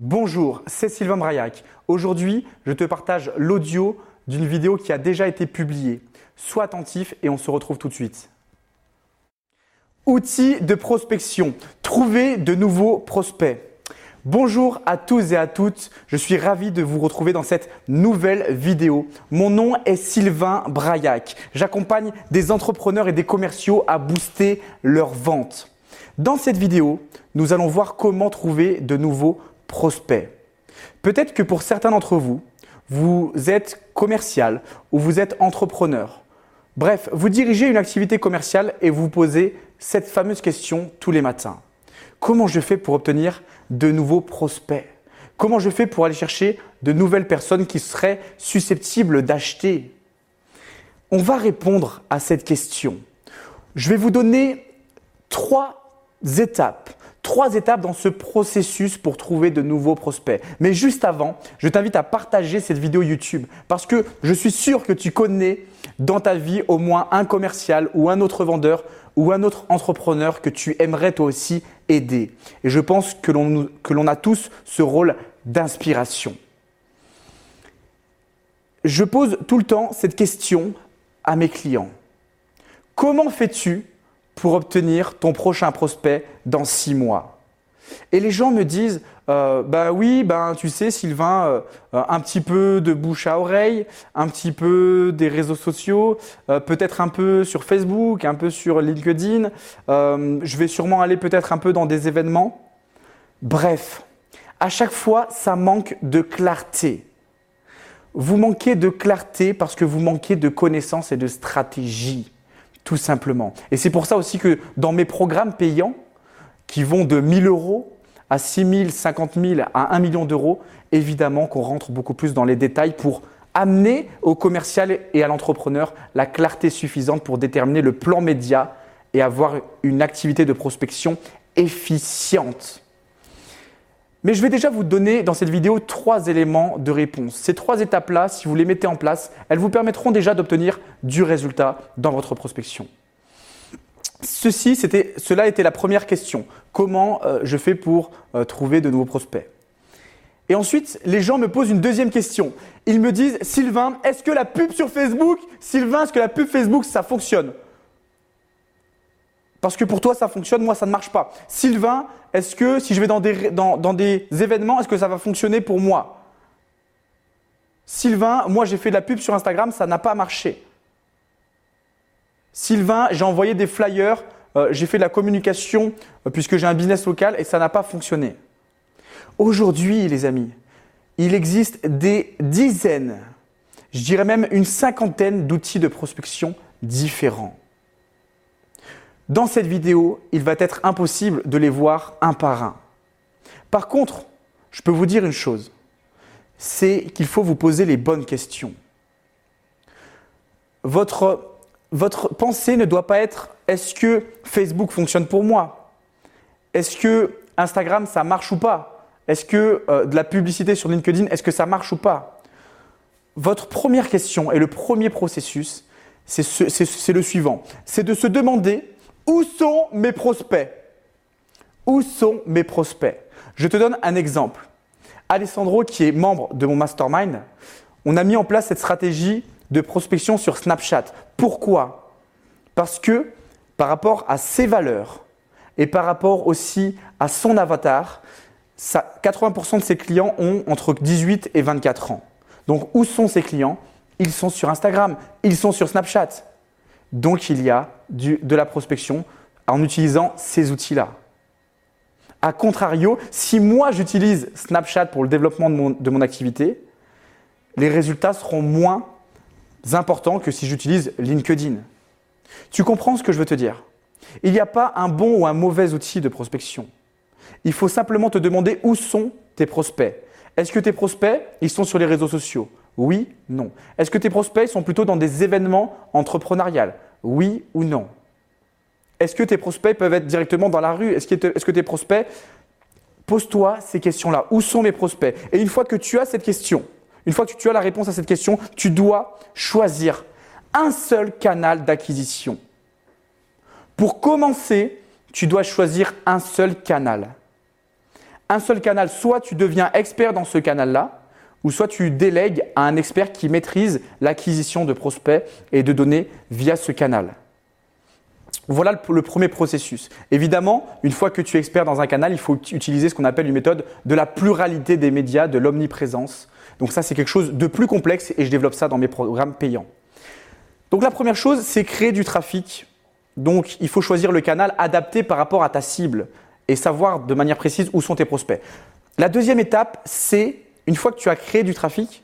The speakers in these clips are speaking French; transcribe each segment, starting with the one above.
Bonjour, c'est Sylvain Braillac. Aujourd'hui, je te partage l'audio d'une vidéo qui a déjà été publiée. Sois attentif et on se retrouve tout de suite. Outils de prospection. Trouver de nouveaux prospects. Bonjour à tous et à toutes, je suis ravi de vous retrouver dans cette nouvelle vidéo. Mon nom est Sylvain Braillac. J'accompagne des entrepreneurs et des commerciaux à booster leurs ventes. Dans cette vidéo, nous allons voir comment trouver de nouveaux prospect. Peut-être que pour certains d'entre vous, vous êtes commercial ou vous êtes entrepreneur. Bref, vous dirigez une activité commerciale et vous posez cette fameuse question tous les matins. Comment je fais pour obtenir de nouveaux prospects? Comment je fais pour aller chercher de nouvelles personnes qui seraient susceptibles d'acheter? On va répondre à cette question. Je vais vous donner trois étapes trois étapes dans ce processus pour trouver de nouveaux prospects. Mais juste avant, je t'invite à partager cette vidéo YouTube parce que je suis sûr que tu connais dans ta vie au moins un commercial ou un autre vendeur ou un autre entrepreneur que tu aimerais toi aussi aider. Et je pense que l'on a tous ce rôle d'inspiration. Je pose tout le temps cette question à mes clients. Comment fais-tu pour obtenir ton prochain prospect dans six mois. Et les gens me disent, euh, bah oui, ben tu sais Sylvain, euh, un petit peu de bouche à oreille, un petit peu des réseaux sociaux, euh, peut-être un peu sur Facebook, un peu sur LinkedIn. je vais sûrement aller peut-être un peu dans des événements. Bref, à chaque fois, ça manque de clarté. Vous manquez de clarté parce que vous manquez de connaissances et de stratégie tout simplement. Et c'est pour ça aussi que dans mes programmes payants, qui vont de 1000 euros à 6 000, 50 000 à 1 million d'euros, évidemment qu'on rentre beaucoup plus dans les détails pour amener au commercial et à l'entrepreneur la clarté suffisante pour déterminer le plan média et avoir une activité de prospection efficiente. Mais je vais déjà vous donner dans cette vidéo trois éléments de réponse. Ces trois étapes-là, si vous les mettez en place, elles vous permettront déjà d'obtenir du résultat dans votre prospection. Ceci, c'était, cela était la première question. Comment euh, je fais pour euh, trouver de nouveaux prospects? Et ensuite, les gens me posent une deuxième question. Ils me disent, Sylvain, est-ce que la pub sur Facebook, Sylvain, est-ce que la pub Facebook, ça fonctionne? Parce que pour toi, ça fonctionne, moi, ça ne marche pas. Sylvain, est-ce que si je vais dans des, dans, des événements, est-ce que ça va fonctionner pour moi? Sylvain, moi, j'ai fait de la pub sur Instagram, ça n'a pas marché. Sylvain, j'ai envoyé des flyers, euh, j'ai fait de la communication euh, puisque j'ai un business local et ça n'a pas fonctionné. Aujourd'hui, les amis, il existe des dizaines, je dirais même une cinquantaine d'outils de prospection différents. Dans cette vidéo, il va être impossible de les voir un par un. Par contre, je peux vous dire une chose, c'est qu'il faut vous poser les bonnes questions. Votre, votre pensée ne doit pas être est-ce que Facebook fonctionne pour moi? Est-ce que Instagram, ça marche ou pas? Est-ce que euh, de la publicité sur LinkedIn, est-ce que ça marche ou pas? Votre première question et le premier processus, c'est le suivant. C'est de se demander où sont mes prospects? Où sont mes prospects? Je te donne un exemple. Alessandro, qui est membre de mon mastermind, on a mis en place cette stratégie de prospection sur Snapchat. Pourquoi? Parce que par rapport à ses valeurs et par rapport aussi à son avatar, 80% de ses clients ont entre 18 et 24 ans. Donc où sont ses clients? Ils sont sur Instagram, ils sont sur Snapchat. Donc il y a de la prospection en utilisant ces outils-là. A contrario, si moi j'utilise Snapchat pour le développement de mon, de mon, activité, les résultats seront moins importants que si j'utilise LinkedIn. Tu comprends ce que je veux te dire? Il n'y a pas un bon ou un mauvais outil de prospection. Il faut simplement te demander où sont tes prospects. Est-ce que tes prospects, ils sont sur les réseaux sociaux? Oui, non. Est-ce que tes prospects sont plutôt dans des événements entrepreneuriaux Oui ou non? Est-ce que tes prospects peuvent être directement dans la rue? Est-ce que, tes prospects... Pose-toi ces questions-là. Où sont mes prospects? Et une fois que tu as cette question, une fois que tu as la réponse à cette question, tu dois choisir un seul canal d'acquisition. Pour commencer, tu dois choisir un seul canal. un seul canal, soit tu deviens expert dans ce canal-là, ou soit tu délègues à un expert qui maîtrise l'acquisition de prospects et de données via ce canal. Voilà le, premier processus. Évidemment, une fois que tu es expert dans un canal, il faut utiliser ce qu'on appelle une méthode de la pluralité des médias, de l'omniprésence. Donc ça, c'est quelque chose de plus complexe et je développe ça dans mes programmes payants. Donc la première chose, c'est créer du trafic. Donc il faut choisir le canal adapté par rapport à ta cible et savoir de manière précise où sont tes prospects. La deuxième étape, c'est une fois que tu as créé du trafic,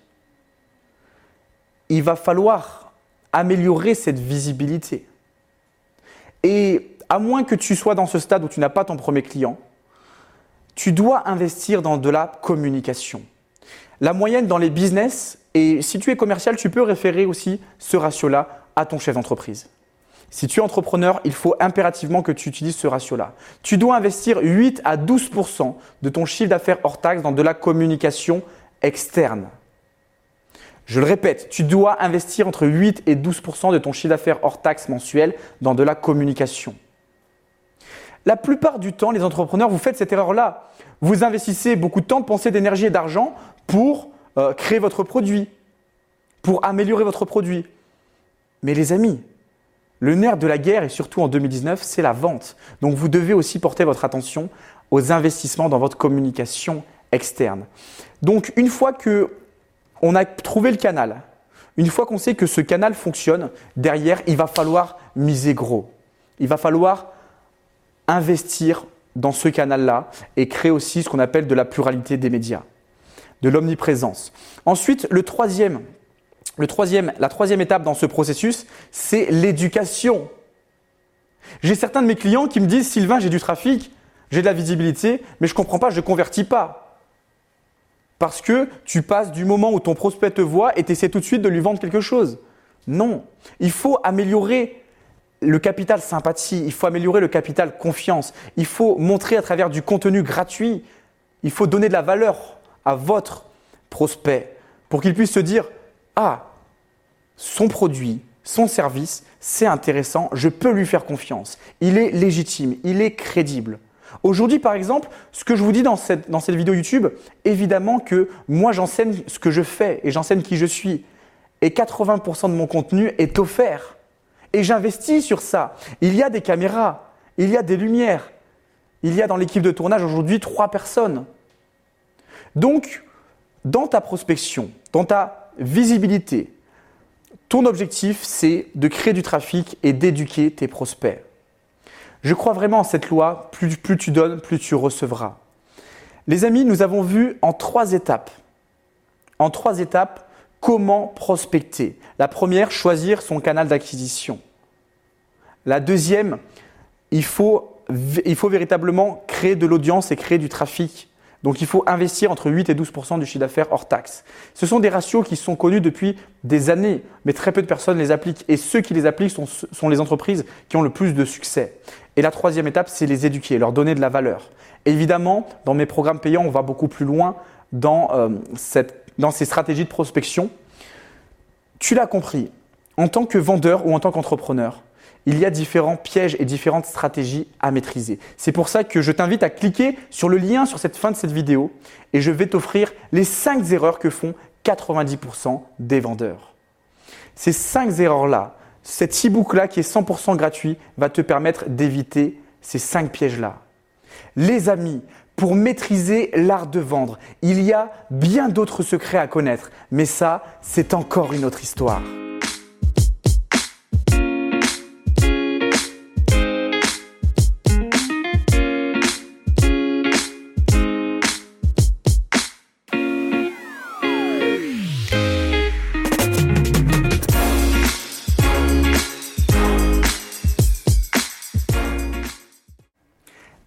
il va falloir améliorer cette visibilité. Et à moins que tu sois dans ce stade où tu n'as pas ton premier client, tu dois investir dans de la communication. La moyenne dans les business, et si tu es commercial, tu peux référer aussi ce ratio-là à ton chef d'entreprise. Si tu es entrepreneur, il faut impérativement que tu utilises ce ratio-là. Tu dois investir 8 à 12% de ton chiffre d'affaires hors taxe dans de la communication externe. Je le répète, tu dois investir entre 8 et 12% de ton chiffre d'affaires hors taxe mensuel dans de la communication. La plupart du temps, les entrepreneurs, vous faites cette erreur-là. Vous investissez beaucoup de temps, de pensée, d'énergie et d'argent pour euh, créer votre produit, pour améliorer votre produit. Mais les amis, le nerf de la guerre, et surtout en 2019, c'est la vente. Donc vous devez aussi porter votre attention aux investissements dans votre communication externe. Donc une fois que on a trouvé le canal, une fois qu'on sait que ce canal fonctionne, derrière, il va falloir miser gros. Il va falloir investir dans ce canal-là et créer aussi ce qu'on appelle de la pluralité des médias, de l'omniprésence. Ensuite, le troisième le troisième, la troisième étape dans ce processus, c'est l'éducation. J'ai certains de mes clients qui me disent Sylvain, j'ai du trafic, j'ai de la visibilité, mais je ne comprends pas, je ne convertis pas. Parce que tu passes du moment où ton prospect te voit et tu essaies tout de suite de lui vendre quelque chose. Non, il faut améliorer le capital sympathie, il faut améliorer le capital confiance, il faut montrer à travers du contenu gratuit, il faut donner de la valeur à votre prospect pour qu'il puisse se dire ah, son produit, son service, c'est intéressant, je peux lui faire confiance. Il est légitime, il est crédible. Aujourd'hui, par exemple, ce que je vous dis dans cette, vidéo YouTube, évidemment que moi, j'enseigne ce que je fais et j'enseigne qui je suis. Et 80% de mon contenu est offert. Et j'investis sur ça. Il y a des caméras, il y a des lumières. Il y a dans l'équipe de tournage aujourd'hui trois personnes. Donc, dans ta prospection, dans ta visibilité. Ton objectif, c'est de créer du trafic et d'éduquer tes prospects. Je crois vraiment en cette loi, plus, tu donnes, plus tu recevras. Les amis, nous avons vu en trois étapes, en trois étapes, comment prospecter. La première, choisir son canal d'acquisition. La deuxième, il faut, il faut véritablement créer de l'audience et créer du trafic donc il faut investir entre 8 et 12% du chiffre d'affaires hors taxe. Ce sont des ratios qui sont connus depuis des années, mais très peu de personnes les appliquent. Et ceux qui les appliquent sont, les entreprises qui ont le plus de succès. Et la troisième étape, c'est les éduquer, leur donner de la valeur. Évidemment, dans mes programmes payants, on va beaucoup plus loin dans, euh, dans ces stratégies de prospection. Tu l'as compris, en tant que vendeur ou en tant qu'entrepreneur, il y a différents pièges et différentes stratégies à maîtriser. C'est pour ça que je t'invite à cliquer sur le lien sur cette fin de cette vidéo et je vais t'offrir les 5 erreurs que font 90% des vendeurs. Ces 5 erreurs-là, cet e-book-là qui est 100% gratuit va te permettre d'éviter ces 5 pièges-là. Les amis, pour maîtriser l'art de vendre, il y a bien d'autres secrets à connaître, mais ça, c'est encore une autre histoire.